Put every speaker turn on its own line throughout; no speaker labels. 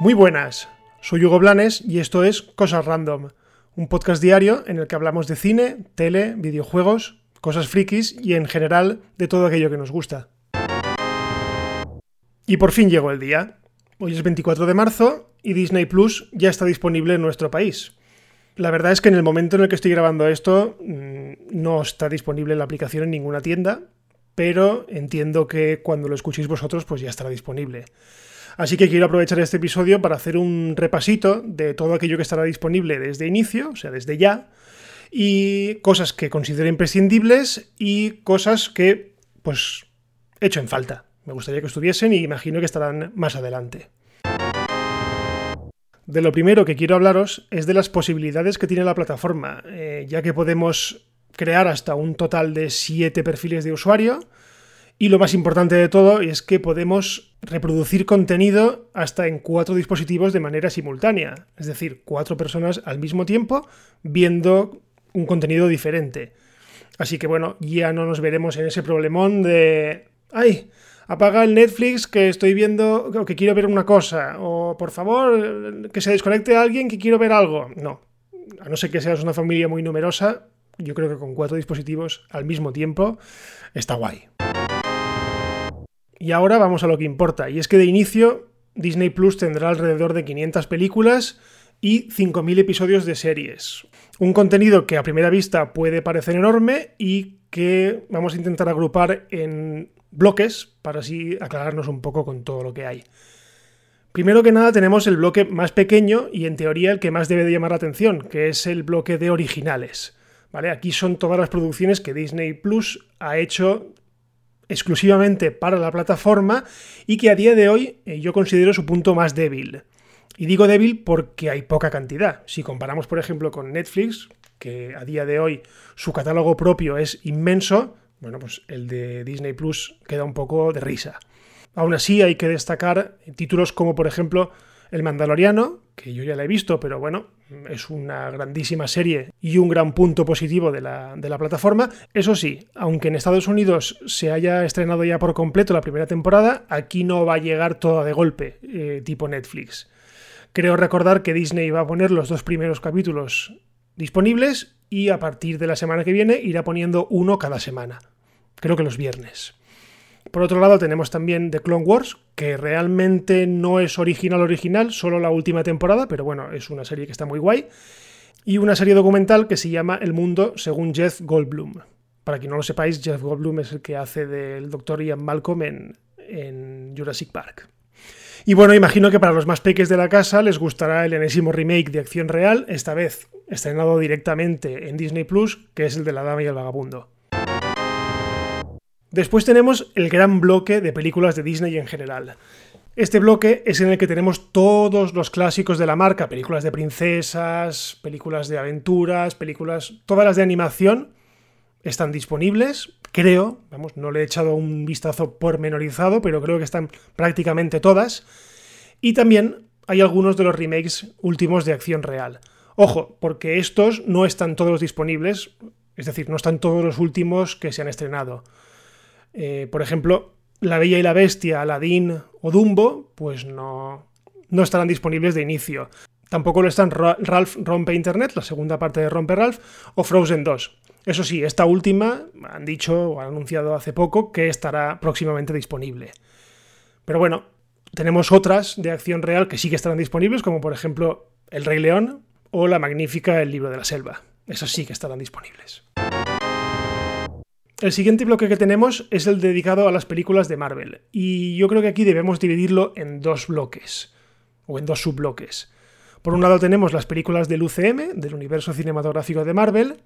Muy buenas, soy Hugo Blanes y esto es Cosas Random, un podcast diario en el que hablamos de cine, tele, videojuegos, cosas frikis y en general de todo aquello que nos gusta. Y por fin llegó el día. Hoy es 24 de marzo y Disney Plus ya está disponible en nuestro país. La verdad es que en el momento en el que estoy grabando esto mm, no está disponible la aplicación en ninguna tienda, pero entiendo que cuando lo escuchéis vosotros pues ya estará disponible. Así que quiero aprovechar este episodio para hacer un repasito de todo aquello que estará disponible desde inicio, o sea, desde ya, y cosas que considero imprescindibles y cosas que, pues, echo en falta. Me gustaría que estuviesen y imagino que estarán más adelante. De lo primero que quiero hablaros es de las posibilidades que tiene la plataforma, eh, ya que podemos crear hasta un total de 7 perfiles de usuario, y lo más importante de todo es que podemos reproducir contenido hasta en cuatro dispositivos de manera simultánea. Es decir, cuatro personas al mismo tiempo viendo un contenido diferente. Así que bueno, ya no nos veremos en ese problemón de... ¡Ay! Apaga el Netflix que estoy viendo o que quiero ver una cosa. O por favor, que se desconecte alguien que quiero ver algo. No. A no ser que seas una familia muy numerosa, yo creo que con cuatro dispositivos al mismo tiempo está guay. Y ahora vamos a lo que importa, y es que de inicio Disney Plus tendrá alrededor de 500 películas y 5.000 episodios de series. Un contenido que a primera vista puede parecer enorme y que vamos a intentar agrupar en bloques para así aclararnos un poco con todo lo que hay. Primero que nada tenemos el bloque más pequeño y en teoría el que más debe de llamar la atención, que es el bloque de originales. ¿Vale? Aquí son todas las producciones que Disney Plus ha hecho exclusivamente para la plataforma y que a día de hoy eh, yo considero su punto más débil. Y digo débil porque hay poca cantidad. Si comparamos, por ejemplo, con Netflix, que a día de hoy su catálogo propio es inmenso, bueno, pues el de Disney Plus queda un poco de risa. Aún así, hay que destacar títulos como, por ejemplo, El Mandaloriano, que yo ya la he visto, pero bueno, es una grandísima serie y un gran punto positivo de la, plataforma. Eso sí, aunque en Estados Unidos se haya estrenado ya por completo la primera temporada, aquí no va a llegar toda de golpe, eh, tipo Netflix. Creo recordar que Disney va a poner los dos primeros capítulos disponibles y a partir de la semana que viene irá poniendo uno cada semana. Creo que los viernes. Por otro lado, tenemos también The Clone Wars, que realmente no es original original, solo la última temporada, pero bueno, es una serie que está muy guay. Y una serie documental que se llama El Mundo según Jeff Goldblum. Para quien no lo sepáis, Jeff Goldblum es el que hace del Dr. Ian Malcolm en, en Jurassic Park. Y bueno, imagino que para los más peques de la casa les gustará el enésimo remake de acción real, esta vez estrenado directamente en Disney Plus, que es el de La Dama y el Vagabundo. Después tenemos el gran bloque de películas de Disney en general. Este bloque es en el que tenemos todos los clásicos de la marca, películas de princesas, películas de aventuras, películas, todas las de animación están disponibles, creo, vamos, no le he echado un vistazo pormenorizado, pero creo que están prácticamente todas. Y también hay algunos de los remakes últimos de acción real. Ojo, porque estos no están todos disponibles, es decir, no están todos los últimos que se han estrenado. Eh, por ejemplo, La Bella y la Bestia, Aladdin o Dumbo, pues no, no estarán disponibles de inicio. Tampoco lo están Ralph Rompe Internet, la segunda parte de Rompe Ralph, o Frozen 2. Eso sí, esta última han dicho o han anunciado hace poco que estará próximamente disponible. Pero bueno, tenemos otras de acción real que sí que estarán disponibles, como por ejemplo El Rey León o la magnífica El Libro de la Selva. Esas sí que estarán disponibles. El siguiente bloque que tenemos es el dedicado a las películas de Marvel, y yo creo que aquí debemos dividirlo en dos bloques, o en dos subbloques. Por un lado tenemos las películas del UCM, del universo cinematográfico de Marvel,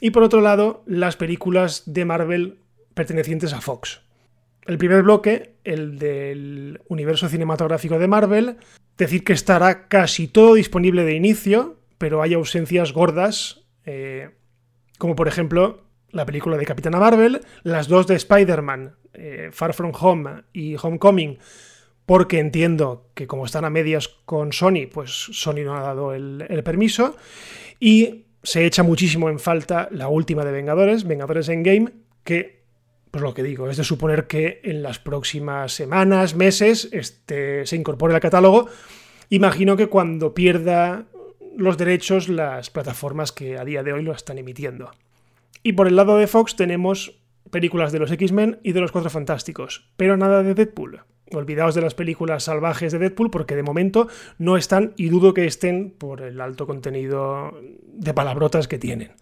y por otro lado las películas de Marvel pertenecientes a Fox. El primer bloque, el del universo cinematográfico de Marvel, decir que estará casi todo disponible de inicio, pero hay ausencias gordas, eh, como por ejemplo la película de Capitana Marvel, las dos de Spider-Man, eh, Far From Home y Homecoming, porque entiendo que como están a medias con Sony, pues Sony no ha dado el, permiso, y se echa muchísimo en falta la última de Vengadores, Vengadores Endgame, que, pues lo que digo, es de suponer que en las próximas semanas, meses, este, se incorpore al catálogo. Imagino que cuando pierda los derechos las plataformas que a día de hoy lo están emitiendo. Y por el lado de Fox tenemos películas de los X-Men y de los Cuatro Fantásticos, pero nada de Deadpool. Olvidaos de las películas salvajes de Deadpool porque de momento no están y dudo que estén por el alto contenido de palabrotas que tienen.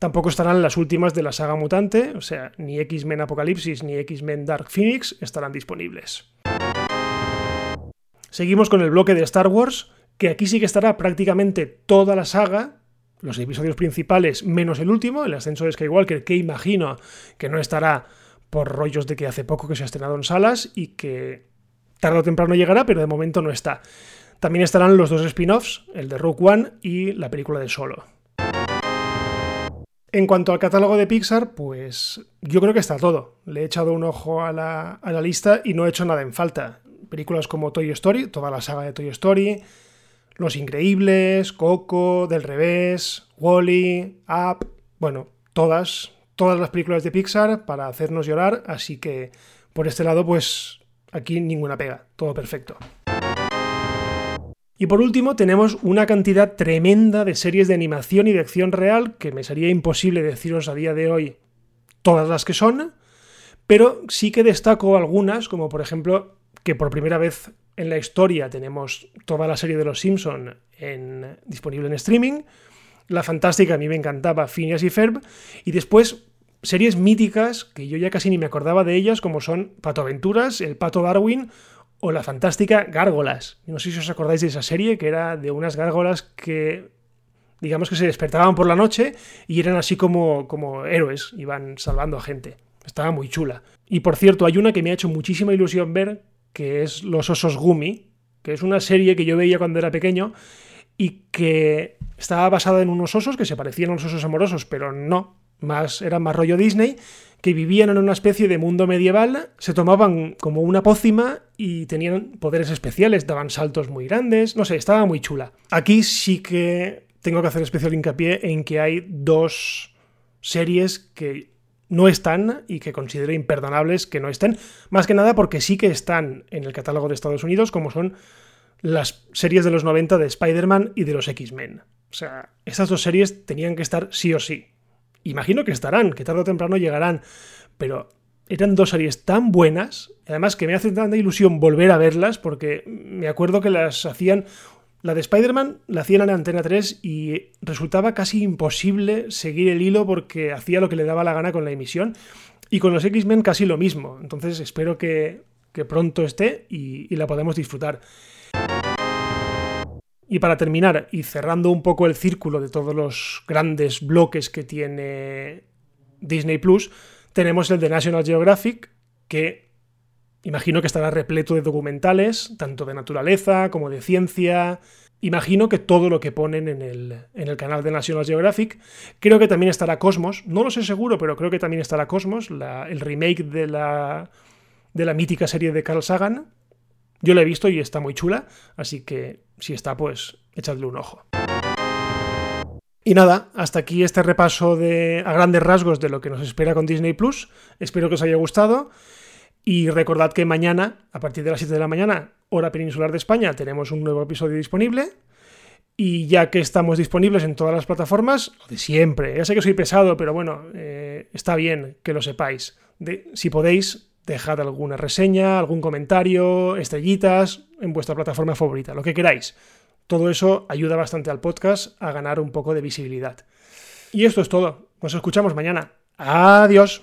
Tampoco estarán las últimas de la saga mutante, o sea, ni X-Men Apocalipsis ni X-Men Dark Phoenix estarán disponibles. Seguimos con el bloque de Star Wars, que aquí sí que estará prácticamente toda la saga, los episodios principales menos el último, el ascenso de Skywalker, que imagino que no estará por rollos de que hace poco que se ha estrenado en salas y que tarde o temprano llegará, pero de momento no está. También estarán los dos spin-offs, el de Rogue One y la película de Solo. En cuanto al catálogo de Pixar, pues yo creo que está todo. Le he echado un ojo a la, a la lista y no he hecho nada en falta. Películas como Toy Story, toda la saga de Toy Story, los Increíbles, Coco, Del Revés, Wally, Up, bueno, todas, todas las películas de Pixar para hacernos llorar, así que por este lado, pues aquí ninguna pega, todo perfecto. Y por último, tenemos una cantidad tremenda de series de animación y de acción real que me sería imposible deciros a día de hoy todas las que son, pero sí que destaco algunas, como por ejemplo que por primera vez en la historia tenemos toda la serie de Los Simpson en, disponible en streaming. La fantástica a mí me encantaba, Phineas y Ferb. Y después series míticas que yo ya casi ni me acordaba de ellas, como son Pato Aventuras, El Pato Darwin o la fantástica Gárgolas. No sé si os acordáis de esa serie, que era de unas gárgolas que, digamos que se despertaban por la noche y eran así como, como héroes, iban salvando a gente. Estaba muy chula. Y por cierto, hay una que me ha hecho muchísima ilusión ver, que es Los Osos Gumi, que es una serie que yo veía cuando era pequeño y que estaba basada en unos osos que se parecían a los osos amorosos, pero no, más era más rollo Disney, que vivían en una especie de mundo medieval, se tomaban como una pócima y tenían poderes especiales, daban saltos muy grandes, no sé, estaba muy chula. Aquí sí que tengo que hacer especial hincapié en que hay dos series que no están y que considero imperdonables que no estén, más que nada porque sí que están en el catálogo de Estados Unidos, como son las series de los 90 de Spider-Man y de los X-Men. O sea, estas dos series tenían que estar sí o sí. Imagino que estarán, que tarde o temprano llegarán, pero eran dos series tan buenas, además que me hace tanta ilusión volver a verlas, porque me acuerdo que las hacían la de Spider-Man la hacían en Antena 3 y resultaba casi imposible seguir el hilo porque hacía lo que le daba la gana con la emisión. Y con los X-Men casi lo mismo. Entonces espero que, pronto esté y, y la podamos disfrutar. Y para terminar, y cerrando un poco el círculo de todos los grandes bloques que tiene Disney Plus, tenemos el de National Geographic, que Imagino que estará repleto de documentales, tanto de naturaleza como de ciencia. Imagino que todo lo que ponen en el, en el canal de National Geographic. Creo que también estará Cosmos. No lo sé seguro, pero creo que también estará Cosmos, el remake de la, de la mítica serie de Carl Sagan. Yo la he visto y está muy chula, así que si está, pues echadle un ojo. Y nada, hasta aquí este repaso de, a grandes rasgos de lo que nos espera con Disney Plus. Espero que os haya gustado. Y recordad que mañana, a partir de las 7 de la mañana, hora peninsular de España, tenemos un nuevo episodio disponible. Y ya que estamos disponibles en todas las plataformas, de siempre, ya sé que soy pesado, pero bueno, eh, está bien que lo sepáis. si podéis, dejad alguna reseña, algún comentario, estrellitas en vuestra plataforma favorita, lo que queráis. Todo eso ayuda bastante al podcast a ganar un poco de visibilidad. Y esto es todo. Nos escuchamos mañana. Adiós.